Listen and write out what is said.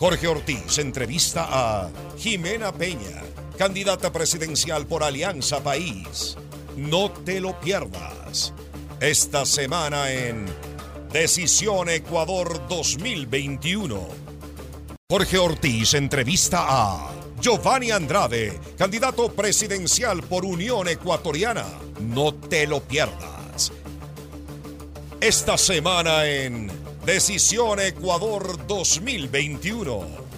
Jorge Ortiz entrevista a Jimena Peña, candidata presidencial por Alianza País. No te lo pierdas. Esta semana en Decisión Ecuador 2021. Jorge Ortiz entrevista a Giovanni Andrade, candidato presidencial por Unión Ecuatoriana. No te lo pierdas. Esta semana en Decisión Ecuador 2021.